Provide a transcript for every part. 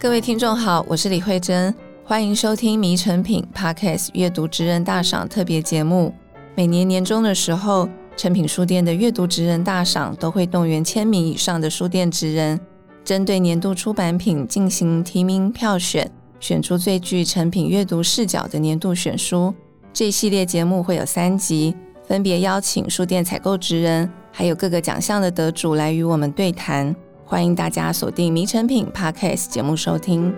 各位听众好，我是李慧珍，欢迎收听《迷诚品》Podcast 阅读职人大赏特别节目。每年年终的时候，诚品书店的阅读职人大赏都会动员千名以上的书店职人，针对年度出版品进行提名票选，选出最具诚品阅读视角的年度选书。这系列节目会有三集，分别邀请书店采购职人，还有各个奖项的得主来与我们对谈。欢迎大家锁定《迷成品》Podcast 节目收听。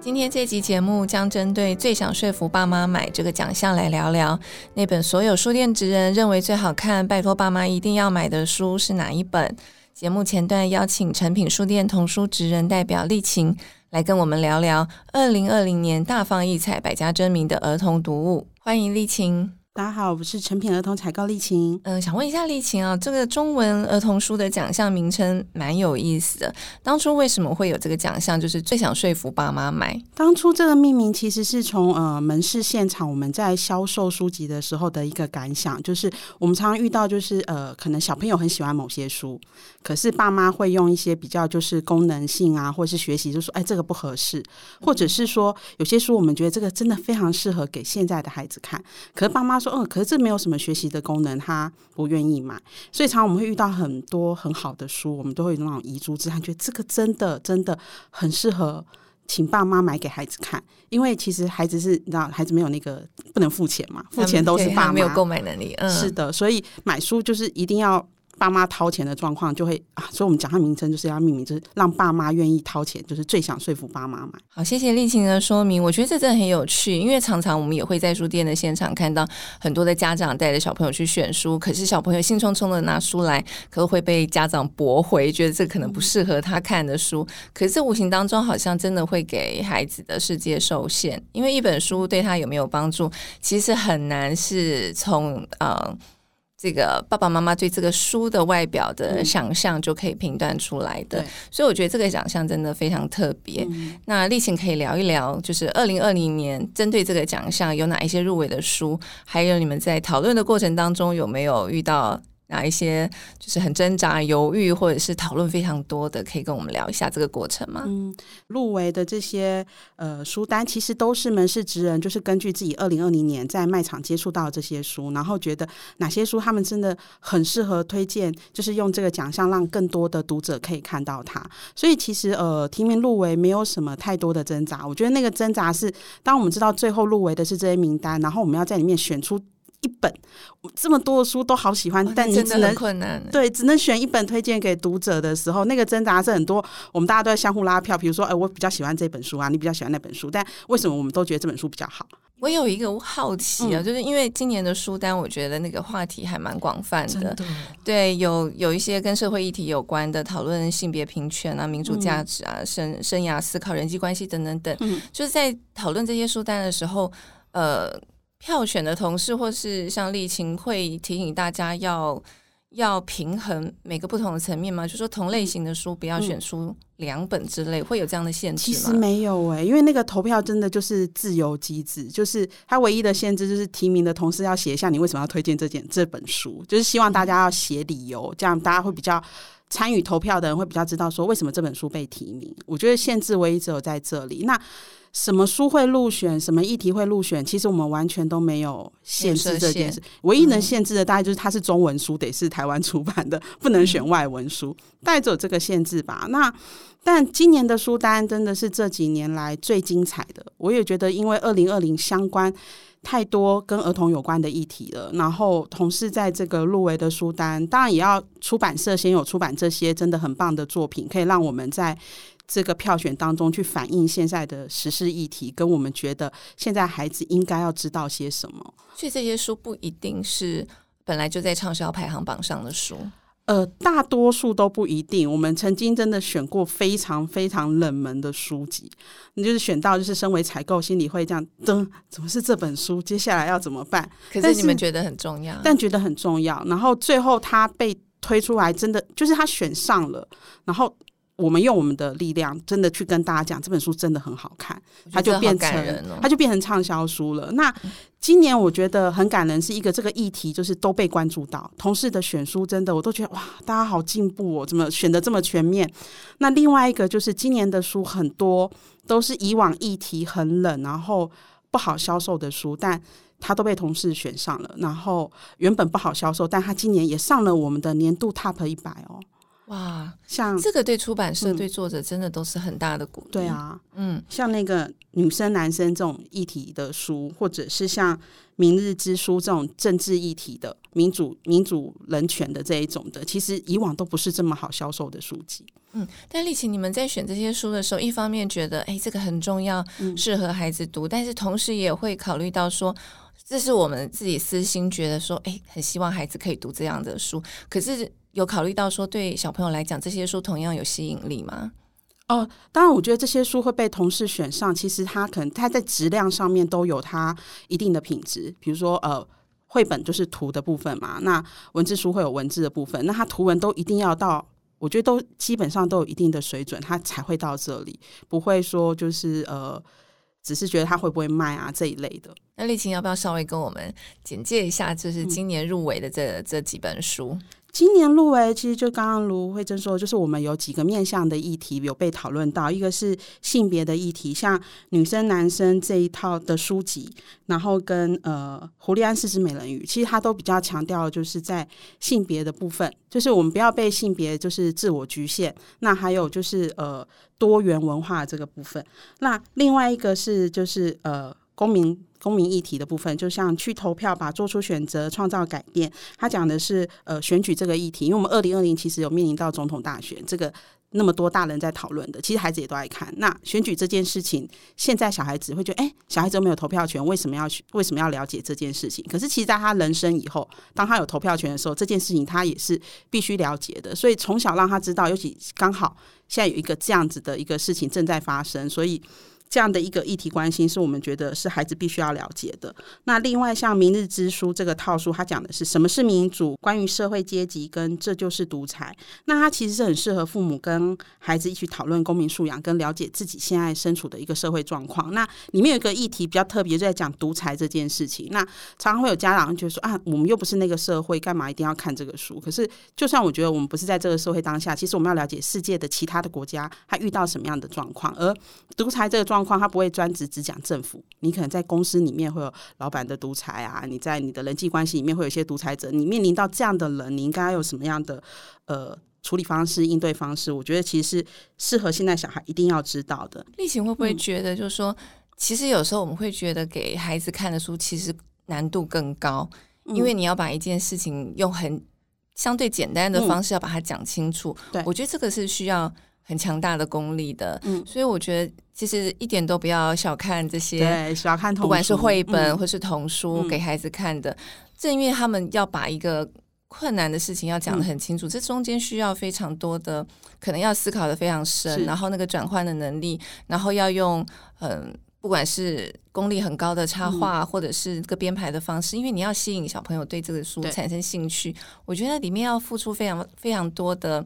今天这集节目将针对最想说服爸妈买这个奖项来聊聊，那本所有书店职人认为最好看、拜托爸妈一定要买的书是哪一本？节目前段邀请诚品书店童书职人代表丽晴来跟我们聊聊二零二零年大放异彩、百家争鸣的儿童读物。欢迎丽晴。大家好，我是成品儿童采购丽琴。嗯、呃，想问一下丽琴啊，这个中文儿童书的奖项名称蛮有意思的。当初为什么会有这个奖项？就是最想说服爸妈买。当初这个命名其实是从呃门市现场我们在销售书籍的时候的一个感想，就是我们常常遇到就是呃可能小朋友很喜欢某些书，可是爸妈会用一些比较就是功能性啊，或是学习，就说哎这个不合适，或者是说有些书我们觉得这个真的非常适合给现在的孩子看，可是爸妈。说嗯，可是这没有什么学习的功能，他不愿意买，所以常常我们会遇到很多很好的书，我们都会有那种遗珠之憾，觉得这个真的真的很适合请爸妈买给孩子看，因为其实孩子是你知道，孩子没有那个不能付钱嘛，付钱都是爸妈没有购买能力，嗯，是的，所以买书就是一定要。爸妈掏钱的状况就会啊，所以我们讲它名称就是要命名，就是让爸妈愿意掏钱，就是最想说服爸妈买。好，谢谢丽琴的说明，我觉得这真的很有趣，因为常常我们也会在书店的现场看到很多的家长带着小朋友去选书，可是小朋友兴冲冲的拿书来，可能会被家长驳回，觉得这可能不适合他看的书。可是这无形当中好像真的会给孩子的世界受限，因为一本书对他有没有帮助，其实很难是从呃。这个爸爸妈妈对这个书的外表的想象就可以评断出来的，嗯、所以我觉得这个奖项真的非常特别。嗯、那丽琴可以聊一聊，就是二零二零年针对这个奖项有哪一些入围的书，还有你们在讨论的过程当中有没有遇到？哪一些就是很挣扎、犹豫，或者是讨论非常多的，可以跟我们聊一下这个过程吗？嗯，入围的这些呃书单，其实都是门市职人，就是根据自己二零二零年在卖场接触到这些书，然后觉得哪些书他们真的很适合推荐，就是用这个奖项让更多的读者可以看到它。所以其实呃提名入围没有什么太多的挣扎，我觉得那个挣扎是当我们知道最后入围的是这些名单，然后我们要在里面选出。一本这么多的书都好喜欢，哦、但你只能困难对，只能选一本推荐给读者的时候，那个挣扎是很多。我们大家都在相互拉票，比如说，哎，我比较喜欢这本书啊，你比较喜欢那本书，但为什么我们都觉得这本书比较好？我有一个好奇啊，嗯、就是因为今年的书单，我觉得那个话题还蛮广泛的，的对，有有一些跟社会议题有关的讨论，性别平权啊、民主价值啊、生、嗯、生涯思考、人际关系等等等，嗯、就是在讨论这些书单的时候，呃。票选的同事或是像丽琴会提醒大家要要平衡每个不同的层面吗？就说同类型的书不要选出两本之类，嗯、会有这样的限制吗？其实没有诶、欸，因为那个投票真的就是自由机制，就是它唯一的限制就是提名的同事要写一下你为什么要推荐这件这本书，就是希望大家要写理由，这样大家会比较参与投票的人会比较知道说为什么这本书被提名。我觉得限制唯一只有在这里。那什么书会入选？什么议题会入选？其实我们完全都没有限制这件事。唯一能限制的，大概就是它是中文书，得是台湾出版的，不能选外文书，大概只有这个限制吧。那但今年的书单真的是这几年来最精彩的。我也觉得，因为二零二零相关太多跟儿童有关的议题了，然后同事在这个入围的书单，当然也要出版社先有出版这些真的很棒的作品，可以让我们在。这个票选当中去反映现在的时事议题，跟我们觉得现在孩子应该要知道些什么。所以这些书不一定是本来就在畅销排行榜上的书，呃，大多数都不一定。我们曾经真的选过非常非常冷门的书籍，你就是选到就是身为采购心里会这样，噔，怎么是这本书？接下来要怎么办？可是你们觉得很重要，但觉得很重要。然后最后他被推出来，真的就是他选上了，然后。我们用我们的力量，真的去跟大家讲这本书真的很好看，它就变成它就变成畅销书了。那今年我觉得很感人，是一个这个议题就是都被关注到，同事的选书真的我都觉得哇，大家好进步哦，怎么选的这么全面？那另外一个就是今年的书很多都是以往议题很冷，然后不好销售的书，但它都被同事选上了。然后原本不好销售，但它今年也上了我们的年度 Top 一百哦。哇，像这个对出版社、嗯、对作者真的都是很大的鼓励。对啊，嗯，像那个女生、男生这种议题的书，或者是像《明日之书》这种政治议题的、民主、民主人权的这一种的，其实以往都不是这么好销售的书籍。嗯，但丽琴，你们在选这些书的时候，一方面觉得哎，这个很重要，适合孩子读，嗯、但是同时也会考虑到说，这是我们自己私心觉得说，哎，很希望孩子可以读这样的书，可是。有考虑到说，对小朋友来讲，这些书同样有吸引力吗？哦，当然，我觉得这些书会被同事选上，其实它可能它在质量上面都有它一定的品质。比如说，呃，绘本就是图的部分嘛，那文字书会有文字的部分，那它图文都一定要到，我觉得都基本上都有一定的水准，它才会到这里，不会说就是呃，只是觉得它会不会卖啊这一类的。那丽琴要不要稍微跟我们简介一下，就是今年入围的这、嗯、这几本书？今年入围，其实就刚刚卢慧珍说，就是我们有几个面向的议题有被讨论到，一个是性别的议题，像女生、男生这一套的书籍，然后跟呃胡利安四只美人鱼，其实它都比较强调，就是在性别的部分，就是我们不要被性别就是自我局限。那还有就是呃多元文化这个部分。那另外一个是就是呃公民。公民议题的部分，就像去投票吧，做出选择，创造改变。他讲的是呃选举这个议题，因为我们二零二零其实有面临到总统大选，这个那么多大人在讨论的，其实孩子也都爱看。那选举这件事情，现在小孩子会觉得，哎，小孩子都没有投票权，为什么要去？为什么要了解这件事情？可是其实在他人生以后，当他有投票权的时候，这件事情他也是必须了解的。所以从小让他知道，尤其刚好现在有一个这样子的一个事情正在发生，所以。这样的一个议题关心，是我们觉得是孩子必须要了解的。那另外，像《明日之书》这个套书，它讲的是什么是民主，关于社会阶级跟这就是独裁。那它其实是很适合父母跟孩子一起讨论公民素养，跟了解自己现在身处的一个社会状况。那里面有一个议题比较特别，就在讲独裁这件事情。那常常会有家长就说啊，我们又不是那个社会，干嘛一定要看这个书？可是，就算我觉得我们不是在这个社会当下，其实我们要了解世界的其他的国家，它遇到什么样的状况，而独裁这个状况。况他不会专职只讲政府，你可能在公司里面会有老板的独裁啊，你在你的人际关系里面会有一些独裁者，你面临到这样的人，你应该有什么样的呃处理方式、应对方式？我觉得其实是适合现在小孩一定要知道的。立淇会不会觉得，就是说，嗯、其实有时候我们会觉得给孩子看的书其实难度更高，嗯、因为你要把一件事情用很相对简单的方式要把它讲清楚。嗯、对，我觉得这个是需要。很强大的功力的，嗯，所以我觉得其实一点都不要小看这些，对，小看不管是绘本或是童书给孩子看的，嗯、正因为他们要把一个困难的事情要讲得很清楚，嗯、这中间需要非常多的，可能要思考的非常深，然后那个转换的能力，然后要用嗯，不管是功力很高的插画，嗯、或者是这个编排的方式，因为你要吸引小朋友对这个书产生兴趣，我觉得里面要付出非常非常多的。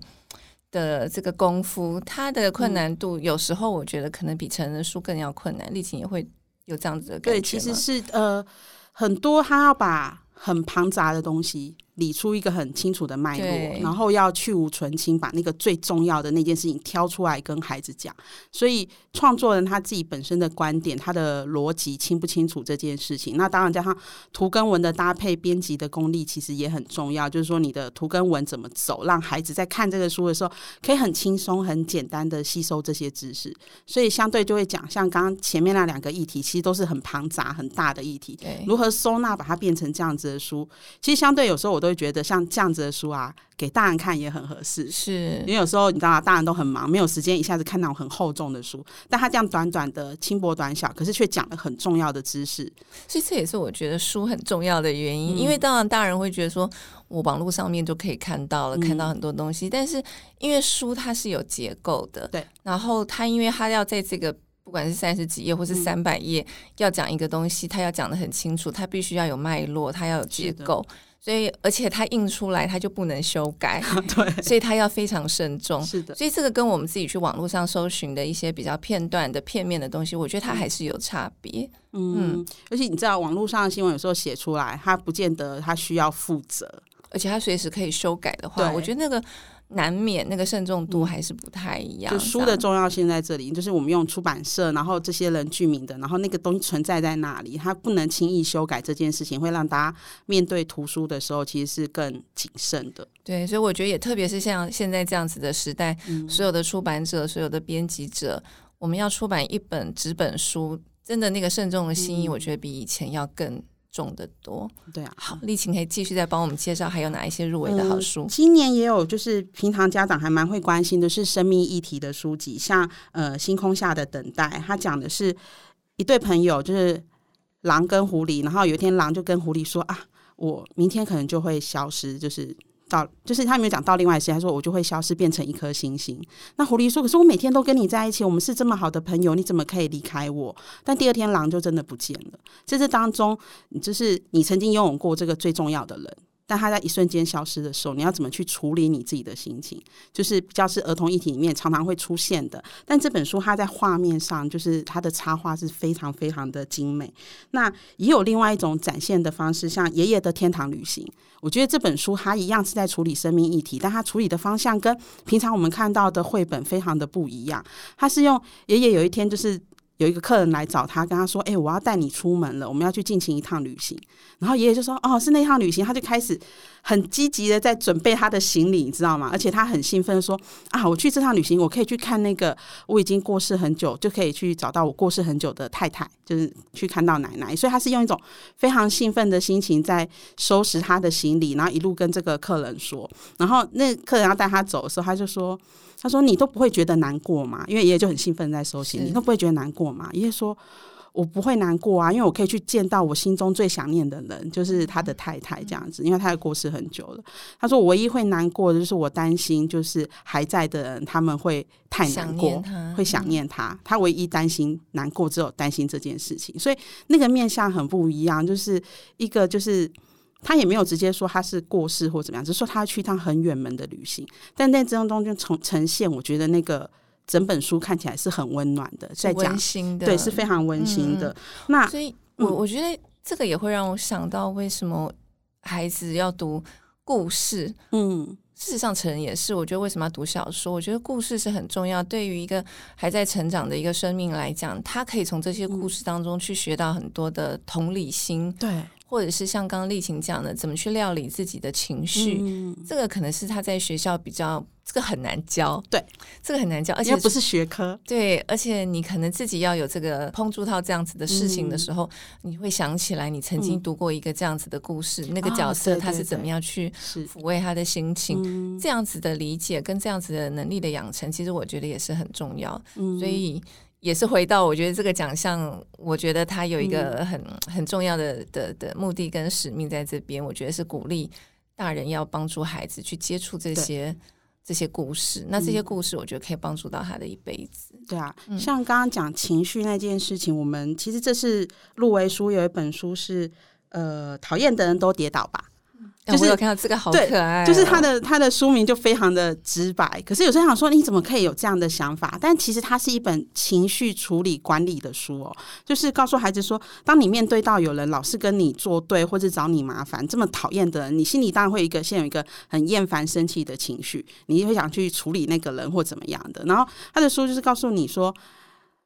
的这个功夫，它的困难度有时候我觉得可能比成人书更要困难。丽琴也会有这样子的感觉。对，其实是呃，很多他要把很庞杂的东西。理出一个很清楚的脉络，然后要去无存清，把那个最重要的那件事情挑出来跟孩子讲。所以创作人他自己本身的观点，他的逻辑清不清楚这件事情，那当然加上图跟文的搭配，编辑的功力其实也很重要。就是说你的图跟文怎么走，让孩子在看这个书的时候可以很轻松、很简单的吸收这些知识。所以相对就会讲，像刚刚前面那两个议题，其实都是很庞杂、很大的议题。对如何收纳，把它变成这样子的书，其实相对有时候我都。会觉得像这样子的书啊，给大人看也很合适。是因为有时候你知道，大人都很忙，没有时间一下子看那种很厚重的书。但他这样短短的、轻薄短小，可是却讲了很重要的知识。所以这也是我觉得书很重要的原因。嗯、因为当然大人会觉得说，我网络上面就可以看到了，嗯、看到很多东西。但是因为书它是有结构的，对。然后它因为它要在这个不管是三十几页或是三百页，嗯、要讲一个东西，他要讲的很清楚，他必须要有脉络，他要有结构，所以而且它印出来它就不能修改，对，所以它要非常慎重。是的，所以这个跟我们自己去网络上搜寻的一些比较片段的片面的东西，我觉得它还是有差别。嗯，嗯，而且你知道，网络上的新闻有时候写出来，它不见得它需要负责，而且它随时可以修改的话，我觉得那个。难免那个慎重度还是不太一样。就书的重要性在这里，就是我们用出版社，然后这些人具名的，然后那个东西存在在那里，它不能轻易修改。这件事情会让大家面对图书的时候，其实是更谨慎的。对，所以我觉得也特别是像现在这样子的时代，嗯、所有的出版者、所有的编辑者，我们要出版一本纸本书，真的那个慎重的心意，我觉得比以前要更。重的多，对啊。好，丽琴可以继续再帮我们介绍还有哪一些入围的好书。呃，今年也有，就是平常家长还蛮会关心的是生命议题的书籍，像呃《星空下的等待》，它讲的是一对朋友，就是狼跟狐狸，然后有一天狼就跟狐狸说啊，我明天可能就会消失，就是。到就是他没有讲到另外一些，他说我就会消失变成一颗星星。那狐狸说：“可是我每天都跟你在一起，我们是这么好的朋友，你怎么可以离开我？”但第二天狼就真的不见了。在这当中，就是你曾经拥有过这个最重要的人。但他在一瞬间消失的时候，你要怎么去处理你自己的心情？就是比较是儿童议题里面常常会出现的。但这本书它在画面上，就是它的插画是非常非常的精美。那也有另外一种展现的方式，像《爷爷的天堂旅行》，我觉得这本书它一样是在处理生命议题，但它处理的方向跟平常我们看到的绘本非常的不一样。它是用爷爷有一天就是。有一个客人来找他，跟他说：“哎、我要带你出门了，我们要去进行一趟旅行。”然后爷爷就说：“哦，是那趟旅行。”他就开始很积极的在准备他的行李，你知道吗？而且他很兴奋说：“啊，我去这趟旅行，我可以去看那个我已经过世很久，就可以去找到我过世很久的太太，就是去看到奶奶。”所以他是用一种非常兴奋的心情在收拾他的行李，然后一路跟这个客人说。然后那客人要带他走的时候，他就说。他说：“你都不会觉得难过吗？因为爷爷就很兴奋在收行李，你都不会觉得难过吗？”爷爷说：“我不会难过啊，因为我可以去见到我心中最想念的人，就是他的太太这样子，因为他的过世很久了。”他说：“我唯一会难过的就是我担心，就是还在的人他们会太难过，想会想念他。他唯一担心难过，只有担心这件事情。所以那个面相很不一样，就是一个就是。”他也没有直接说他是过世或怎么样，只是说他要去一趟很远门的旅行。但那这中就呈呈现，我觉得那个整本书看起来是很温暖的，在讲温馨的，对，是非常温馨的。嗯、那所以我我觉得这个也会让我想到，为什么孩子要读故事？嗯，事实上成人也是。我觉得为什么要读小说？我觉得故事是很重要，对于一个还在成长的一个生命来讲，他可以从这些故事当中去学到很多的同理心。对。或者是像刚刚丽琴讲的，怎么去料理自己的情绪，嗯、这个可能是他在学校比较，这个很难教。对，这个很难教，而且不是学科。对，而且你可能自己要有这个碰触到这样子的事情的时候，嗯、你会想起来你曾经读过一个这样子的故事，嗯、那个角色他是怎么样去抚慰他的心情，哦、这样子的理解跟这样子的能力的养成，其实我觉得也是很重要。嗯、所以。也是回到，我觉得这个奖项，我觉得它有一个很、嗯、很重要的的的目的跟使命在这边。我觉得是鼓励大人要帮助孩子去接触这些这些故事。那这些故事，我觉得可以帮助到他的一辈子。对啊，嗯、像刚刚讲情绪那件事情，我们其实这是入围书，有一本书是呃，讨厌的人都跌倒吧。就是我有看到这个好可爱，哦，就是他的他的书名就非常的直白。可是有时候想说，你怎么可以有这样的想法？但其实它是一本情绪处理管理的书哦，就是告诉孩子说，当你面对到有人老是跟你作对或者找你麻烦，这么讨厌的人，你心里当然会一个先有一个很厌烦、生气的情绪，你会想去处理那个人或怎么样的。然后他的书就是告诉你说，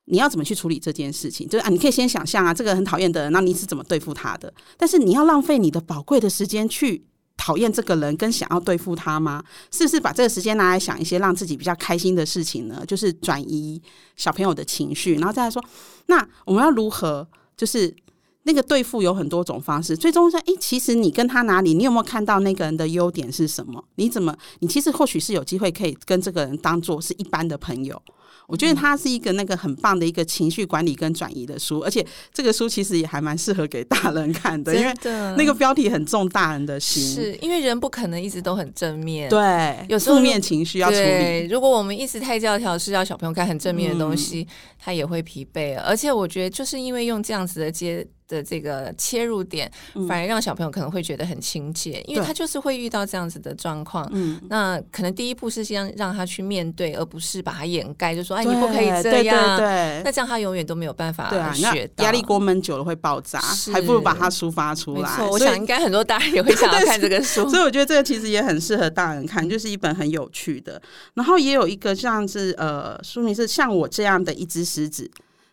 你要怎么去处理这件事情？就是啊，你可以先想象啊，这个很讨厌的人，那你是怎么对付他的？但是你要浪费你的宝贵的时间去。讨厌这个人跟想要对付他吗？是不是把这个时间拿来想一些让自己比较开心的事情呢？就是转移小朋友的情绪，然后再来说，那我们要如何？就是那个对付有很多种方式，最终说，诶，其实你跟他哪里？你有没有看到那个人的优点是什么？你怎么？你其实或许是有机会可以跟这个人当做是一般的朋友。我觉得它是一个那个很棒的一个情绪管理跟转移的书，而且这个书其实也还蛮适合给大人看的，因为那个标题很重大人的心，是因为人不可能一直都很正面，对，有负面情绪要处理。如果我们一直太教条，是要小朋友看很正面的东西，嗯、他也会疲惫。而且我觉得，就是因为用这样子的接。的这个切入点，反而让小朋友可能会觉得很亲切，嗯、因为他就是会遇到这样子的状况。嗯，那可能第一步是先让他去面对，而不是把它掩盖，就说哎，你不可以这样。对那这样他永远都没有办法学到。压力锅闷久了会爆炸，还不如把它抒发出来。没错，我想应该很多大人也会想要看这个书，所以我觉得这个其实也很适合大人看，就是一本很有趣的。然后也有一个像是呃书名是像我这样的一只狮子。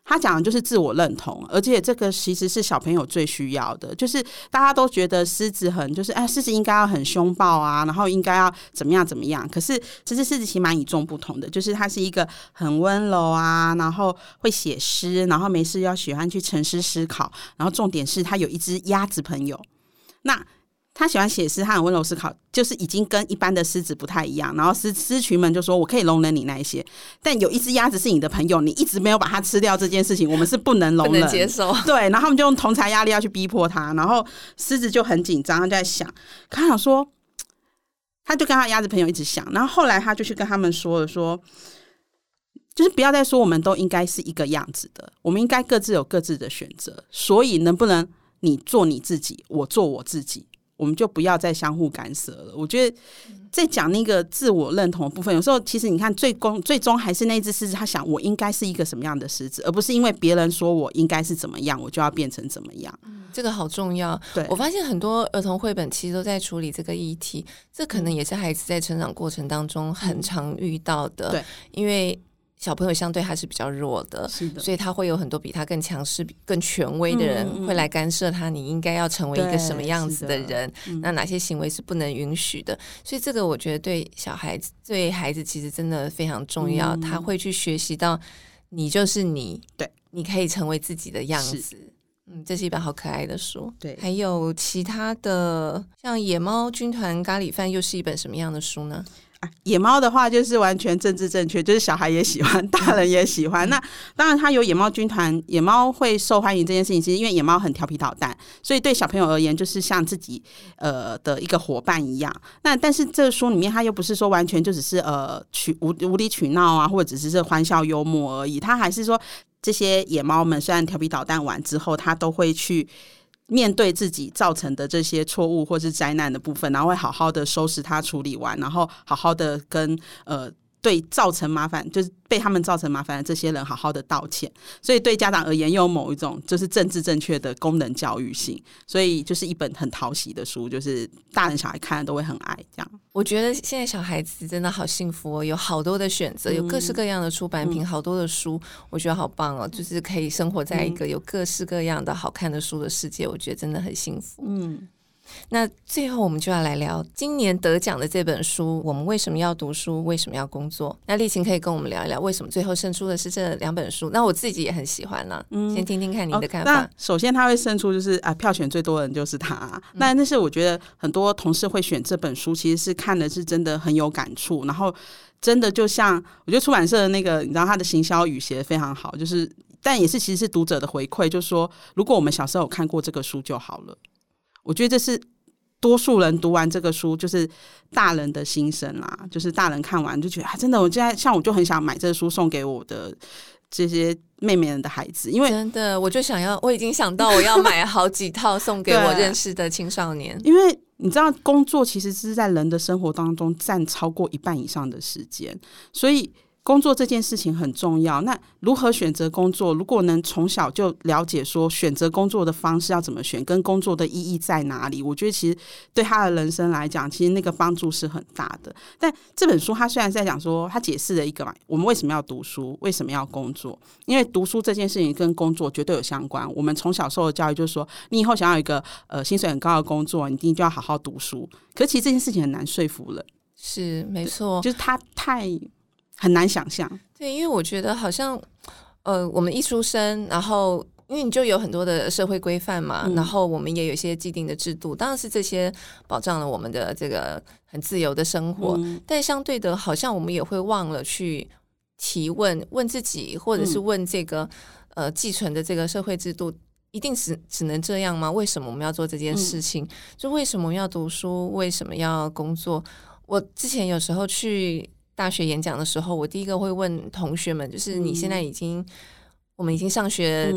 他讲的就是自我认同，而且这个其实是小朋友最需要的。就是大家都觉得狮子很，就是哎，狮子应该要很凶暴啊，然后应该要怎么样怎么样。可是其实狮子其实蛮与众不同的，就是他是一个很温柔啊，然后会写诗，然后没事要喜欢去沉思思考，然后重点是他有一只鸭子朋友。那他喜欢写诗，他很温柔思考，就是已经跟一般的狮子不太一样。然后狮狮群们就说：“我可以容忍你那一些，但有一只鸭子是你的朋友，你一直没有把它吃掉这件事情，我们是不能容忍、接受。”对，然后他们就用同侪压力要去逼迫他，然后狮子就很紧张，他就在想，他想说，他就跟他鸭子朋友一直想，然后后来他就去跟他们说了，说，就是不要再说我们都应该是一个样子的，我们应该各自有各自的选择，所以能不能你做你自己，我做我自己。我们就不要再相互干涉了。我觉得在讲那个自我认同的部分，有时候其实你看，最终最终还是那只狮子，他想我应该是一个什么样的狮子，而不是因为别人说我应该是怎么样，我就要变成怎么样。嗯，这个好重要。对，我发现很多儿童绘本其实都在处理这个议题，这可能也是孩子在成长过程当中很常遇到的。对，因为。小朋友相对还是比较弱的，是的，所以他会有很多比他更强势、更权威的人会来干涉他。你应该要成为一个什么样子的人？的那哪些行为是不能允许的？所以这个我觉得对小孩子、对孩子其实真的非常重要。嗯、他会去学习到，你就是你，对，你可以成为自己的样子。嗯，这是一本好可爱的书。对，还有其他的，像《野猫军团咖喱饭》又是一本什么样的书呢？啊、野猫的话就是完全政治正确，就是小孩也喜欢，大人也喜欢。那当然，它有野猫军团，野猫会受欢迎这件事情，其实因为野猫很调皮捣蛋，所以对小朋友而言，就是像自己呃的一个伙伴一样。那但是这个书里面，它又不是说完全就只是呃取无无理取闹啊，或者只是欢笑幽默而已。它还是说这些野猫们虽然调皮捣蛋完之后，它都会去。面对自己造成的这些错误或是灾难的部分，然后会好好的收拾它，处理完，然后好好的跟呃对造成麻烦就是。被他们造成麻烦的这些人，好好的道歉。所以对家长而言，又有某一种就是政治正确的功能教育性。所以就是一本很讨喜的书，就是大人小孩看了都会很爱。这样，我觉得现在小孩子真的好幸福哦，有好多的选择，有各式各样的出版品，嗯、好多的书，我觉得好棒哦。就是可以生活在一个有各式各样的好看的书的世界，我觉得真的很幸福。嗯。那最后我们就要来聊今年得奖的这本书。我们为什么要读书？为什么要工作？那丽琴可以跟我们聊一聊，为什么最后胜出的是这两本书？那我自己也很喜欢呢。嗯，先听听看您的看法。哦、首先，他会胜出，就是啊，票选最多的人就是他。那、嗯、那是我觉得很多同事会选这本书，其实是看的是真的很有感触。然后，真的就像我觉得出版社的那个，你知道他的行销语写得非常好，就是但也是其实是读者的回馈，就是说如果我们小时候有看过这个书就好了。我觉得这是多数人读完这个书，就是大人的心声啦。就是大人看完就觉得啊，真的，我现在像我就很想买这个书送给我的这些妹妹们的孩子，因为真的，我就想要，我已经想到我要买 好几套送给我认识的青少年。因为你知道，工作其实是在人的生活当中占超过一半以上的时间，所以。工作这件事情很重要。那如何选择工作？如果能从小就了解说选择工作的方式要怎么选，跟工作的意义在哪里，我觉得其实对他的人生来讲，其实那个帮助是很大的。但这本书他虽然在讲说，他解释了一个嘛，我们为什么要读书，为什么要工作？因为读书这件事情跟工作绝对有相关。我们从小受的教育就是说，你以后想要一个呃薪水很高的工作，你一定就要好好读书。可其实这件事情很难说服人。是没错，就是他太。很难想象，对，因为我觉得好像，呃，我们一出生，然后因为你就有很多的社会规范嘛，嗯、然后我们也有一些既定的制度，当然是这些保障了我们的这个很自由的生活，嗯、但相对的，好像我们也会忘了去提问，问自己，或者是问这个、嗯、呃既存的这个社会制度，一定只只能这样吗？为什么我们要做这件事情？嗯、就为什么要读书？为什么要工作？我之前有时候去大学演讲的时候，我第一个会问同学们，就是你现在已经、嗯、我们已经上学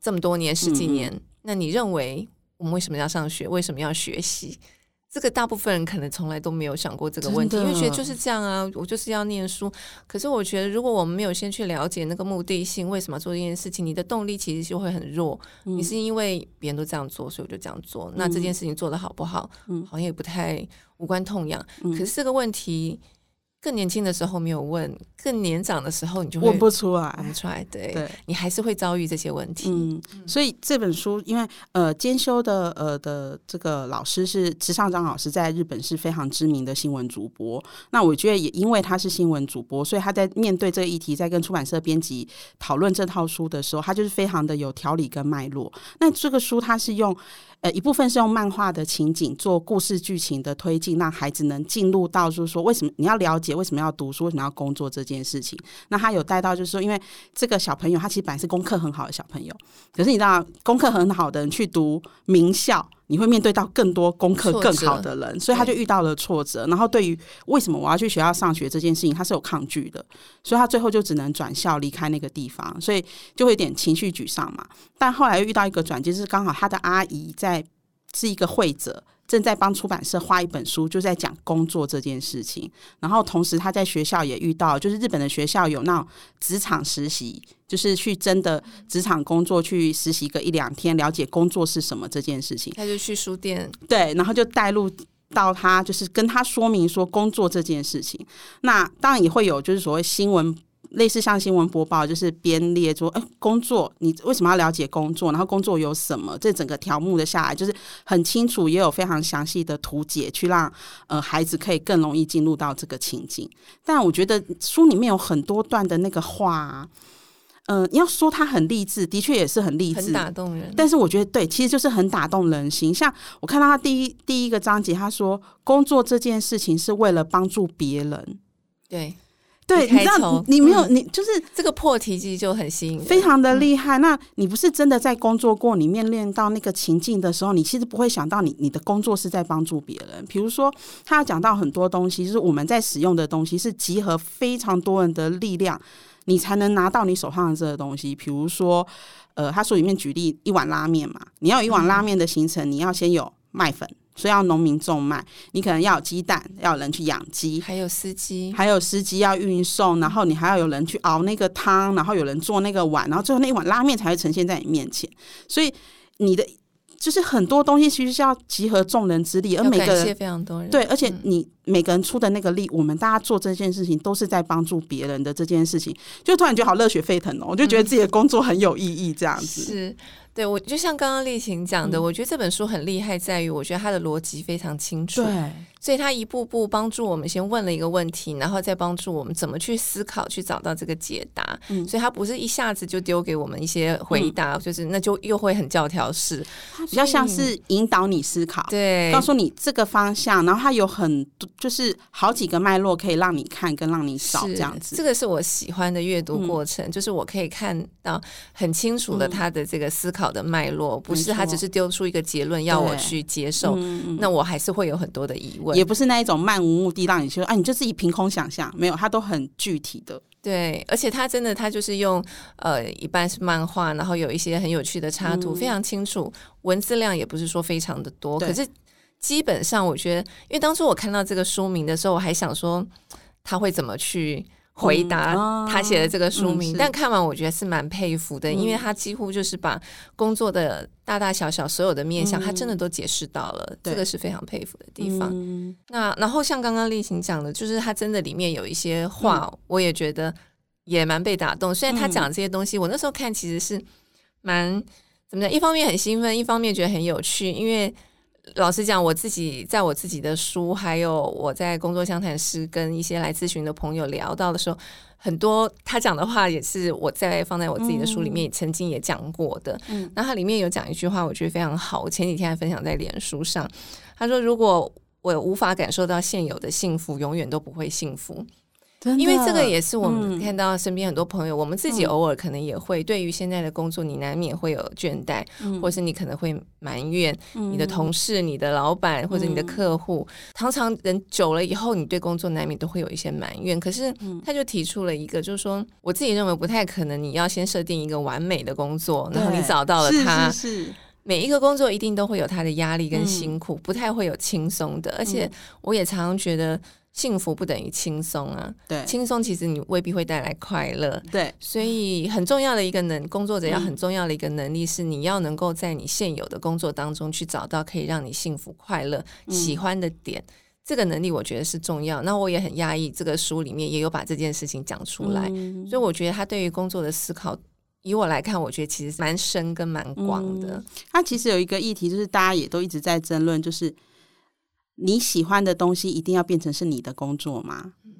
这么多年、嗯、十几年，嗯、那你认为我们为什么要上学？为什么要学习？这个大部分人可能从来都没有想过这个问题，因为觉得就是这样啊，我就是要念书。可是我觉得，如果我们没有先去了解那个目的性，为什么做这件事情，你的动力其实就会很弱。嗯、你是因为别人都这样做，所以我就这样做。那这件事情做的好不好，嗯、好像也不太无关痛痒。嗯、可是这个问题。更年轻的时候没有问，更年长的时候你就问不出来，问不出来。对，对你还是会遭遇这些问题。嗯，所以这本书，因为呃，兼修的呃的这个老师是池上彰老师，在日本是非常知名的新闻主播。那我觉得也因为他是新闻主播，所以他在面对这个议题，在跟出版社编辑讨论这套书的时候，他就是非常的有条理跟脉络。那这个书他是用。呃，一部分是用漫画的情景做故事剧情的推进，让孩子能进入到，就是说，为什么你要了解为什么要读书，为什么要工作这件事情。那他有带到，就是说，因为这个小朋友他其实本来是功课很好的小朋友，可是你知道，功课很好的人去读名校。你会面对到更多功课更好的人，所以他就遇到了挫折。然后对于为什么我要去学校上学这件事情，他是有抗拒的，所以他最后就只能转校离开那个地方，所以就会有点情绪沮丧嘛。但后来又遇到一个转机，就是刚好他的阿姨在是一个会者。正在帮出版社画一本书，就在讲工作这件事情。然后同时他在学校也遇到，就是日本的学校有那种职场实习，就是去真的职场工作去实习个一两天，了解工作是什么这件事情。他就去书店，对，然后就带入到他，就是跟他说明说工作这件事情。那当然也会有，就是所谓新闻。类似像新闻播报，就是编列说，哎，工作你为什么要了解工作？然后工作有什么？这整个条目的下来，就是很清楚，也有非常详细的图解，去让呃孩子可以更容易进入到这个情境。但我觉得书里面有很多段的那个话，嗯、要说他很励志，的确也是很励志，很打动人。但是我觉得对，其实就是很打动人心。像我看到他第一第一个章节，他说工作这件事情是为了帮助别人，对。对，你知道你没有，嗯、你就是这个破题其实就很吸引，非常的厉害。嗯、那你不是真的在工作过，你面练到那个情境的时候，你其实不会想到你你的工作是在帮助别人。比如说，他讲到很多东西，就是我们在使用的东西是集合非常多人的力量，你才能拿到你手上的这个东西。比如说，呃，他说里面举例一碗拉面嘛，你要有一碗拉面的形成，你要先有麦粉。所以要农民种麦，你可能要有鸡蛋，要有人去养鸡，还有司机，还有司机要运送，然后你还要有人去熬那个汤，然后有人做那个碗，然后最后那一碗拉面才会呈现在你面前。所以你的就是很多东西其实是要集合众人之力，而每个人非常多人对，而且你每个人出的那个力，我们大家做这件事情都是在帮助别人的这件事情，就突然觉得好热血沸腾哦，我就觉得自己的工作很有意义，这样子是。对，我就像刚刚丽琴讲的，嗯、我觉得这本书很厉害，在于我觉得它的逻辑非常清楚。对。所以他一步步帮助我们，先问了一个问题，然后再帮助我们怎么去思考，去找到这个解答。嗯，所以他不是一下子就丢给我们一些回答，嗯、就是那就又会很教条式，比较像是引导你思考，对，告诉你这个方向，然后他有很多就是好几个脉络可以让你看跟让你找这样子。这个是我喜欢的阅读过程，嗯、就是我可以看到很清楚的他的这个思考的脉络，嗯、不是他只是丢出一个结论要我去接受，嗯、那我还是会有很多的疑问。也不是那一种漫无目的让你去，哎、啊，你就自己凭空想象，没有，它都很具体的。对，而且它真的，它就是用呃，一半是漫画，然后有一些很有趣的插图，嗯、非常清楚，文字量也不是说非常的多，可是基本上我觉得，因为当初我看到这个书名的时候，我还想说他会怎么去。回答他写的这个书名，嗯嗯、但看完我觉得是蛮佩服的，嗯、因为他几乎就是把工作的大大小小所有的面向，嗯、他真的都解释到了，这个是非常佩服的地方。嗯、那然后像刚刚丽琴讲的，就是他真的里面有一些话，嗯、我也觉得也蛮被打动。虽然他讲这些东西，嗯、我那时候看其实是蛮怎么讲，一方面很兴奋，一方面觉得很有趣，因为。老实讲，我自己在我自己的书，还有我在工作相谈室跟一些来咨询的朋友聊到的时候，很多他讲的话也是我在放在我自己的书里面曾经也讲过的。嗯，那他里面有讲一句话，我觉得非常好。我前几天还分享在脸书上，他说：“如果我无法感受到现有的幸福，永远都不会幸福。”因为这个也是我们看到身边很多朋友，嗯、我们自己偶尔可能也会对于现在的工作，你难免会有倦怠，嗯、或是你可能会埋怨你的同事、嗯、你的老板或者你的客户。嗯、常常人久了以后，你对工作难免都会有一些埋怨。可是他就提出了一个，就是说，我自己认为不太可能，你要先设定一个完美的工作，然后你找到了它。是是是每一个工作一定都会有它的压力跟辛苦，嗯、不太会有轻松的。而且我也常常觉得，幸福不等于轻松啊。对，轻松其实你未必会带来快乐。对，所以很重要的一个能工作者要很重要的一个能力是，你要能够在你现有的工作当中去找到可以让你幸福快乐、嗯、喜欢的点。这个能力我觉得是重要。那我也很压抑，这个书里面也有把这件事情讲出来。嗯、所以我觉得他对于工作的思考。以我来看，我觉得其实蛮深跟蛮广的。它、嗯、其实有一个议题，就是大家也都一直在争论，就是你喜欢的东西一定要变成是你的工作吗？嗯、